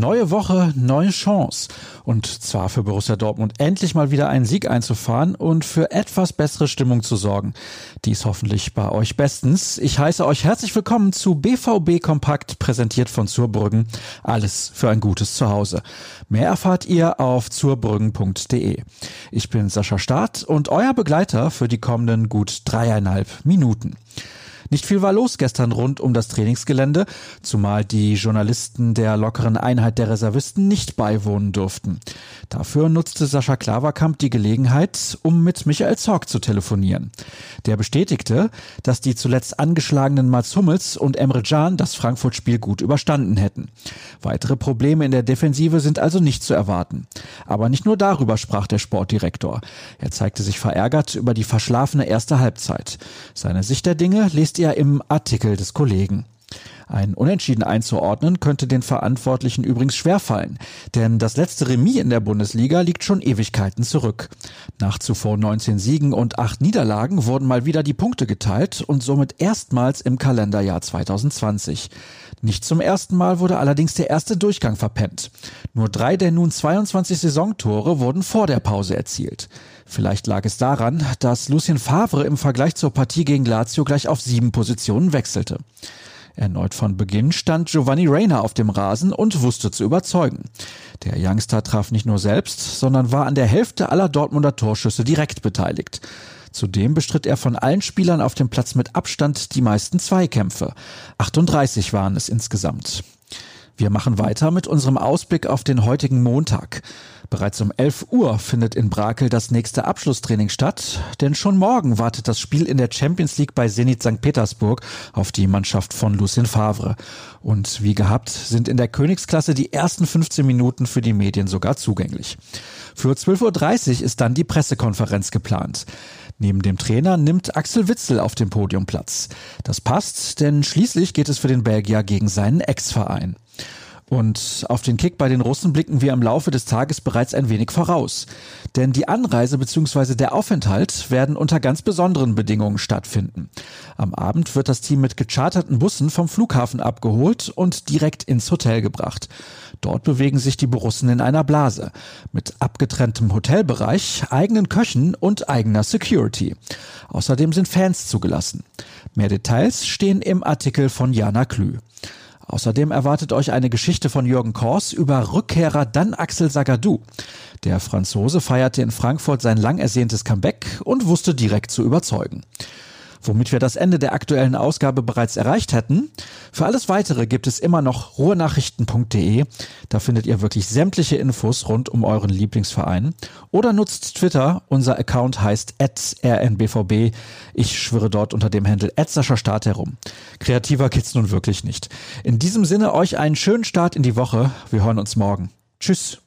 Neue Woche, neue Chance. Und zwar für Borussia Dortmund endlich mal wieder einen Sieg einzufahren und für etwas bessere Stimmung zu sorgen. Dies hoffentlich bei euch bestens. Ich heiße euch herzlich willkommen zu BVB Kompakt, präsentiert von Zurbrüggen. Alles für ein gutes Zuhause. Mehr erfahrt ihr auf zurbrüggen.de. Ich bin Sascha Staat und euer Begleiter für die kommenden gut dreieinhalb Minuten. Nicht viel war los gestern rund um das Trainingsgelände, zumal die Journalisten der lockeren Einheit der Reservisten nicht beiwohnen durften. Dafür nutzte Sascha Klaverkamp die Gelegenheit, um mit Michael Zorg zu telefonieren. Der bestätigte, dass die zuletzt angeschlagenen Mats Hummels und Emre Can das Frankfurt-Spiel gut überstanden hätten. Weitere Probleme in der Defensive sind also nicht zu erwarten. Aber nicht nur darüber sprach der Sportdirektor. Er zeigte sich verärgert über die verschlafene erste Halbzeit. Seine Sicht der Dinge lest ihr im Artikel des Kollegen. Ein Unentschieden einzuordnen könnte den Verantwortlichen übrigens schwerfallen, denn das letzte Remis in der Bundesliga liegt schon Ewigkeiten zurück. Nach zuvor 19 Siegen und 8 Niederlagen wurden mal wieder die Punkte geteilt und somit erstmals im Kalenderjahr 2020. Nicht zum ersten Mal wurde allerdings der erste Durchgang verpennt. Nur drei der nun 22 Saisontore wurden vor der Pause erzielt. Vielleicht lag es daran, dass Lucien Favre im Vergleich zur Partie gegen Lazio gleich auf sieben Positionen wechselte. Erneut von Beginn stand Giovanni Reyna auf dem Rasen und wusste zu überzeugen. Der Youngster traf nicht nur selbst, sondern war an der Hälfte aller Dortmunder Torschüsse direkt beteiligt. Zudem bestritt er von allen Spielern auf dem Platz mit Abstand die meisten Zweikämpfe. 38 waren es insgesamt. Wir machen weiter mit unserem Ausblick auf den heutigen Montag. Bereits um 11 Uhr findet in Brakel das nächste Abschlusstraining statt, denn schon morgen wartet das Spiel in der Champions League bei Zenit St. Petersburg auf die Mannschaft von Lucien Favre. Und wie gehabt sind in der Königsklasse die ersten 15 Minuten für die Medien sogar zugänglich. Für 12.30 Uhr ist dann die Pressekonferenz geplant. Neben dem Trainer nimmt Axel Witzel auf dem Podium Platz. Das passt, denn schließlich geht es für den Belgier gegen seinen Ex-Verein. Und auf den Kick bei den Russen blicken wir im Laufe des Tages bereits ein wenig voraus. Denn die Anreise bzw. der Aufenthalt werden unter ganz besonderen Bedingungen stattfinden. Am Abend wird das Team mit gecharterten Bussen vom Flughafen abgeholt und direkt ins Hotel gebracht. Dort bewegen sich die Borussen in einer Blase. Mit abgetrenntem Hotelbereich, eigenen Köchen und eigener Security. Außerdem sind Fans zugelassen. Mehr Details stehen im Artikel von Jana Klü. Außerdem erwartet euch eine Geschichte von Jürgen Kors über Rückkehrer dann Axel Sagadou. Der Franzose feierte in Frankfurt sein lang ersehntes Comeback und wusste direkt zu überzeugen womit wir das Ende der aktuellen Ausgabe bereits erreicht hätten. Für alles weitere gibt es immer noch ruhenachrichten.de. Da findet ihr wirklich sämtliche Infos rund um euren Lieblingsverein. Oder nutzt Twitter. Unser Account heißt rnbvb. Ich schwöre dort unter dem Handel Start herum. Kreativer geht's nun wirklich nicht. In diesem Sinne euch einen schönen Start in die Woche. Wir hören uns morgen. Tschüss.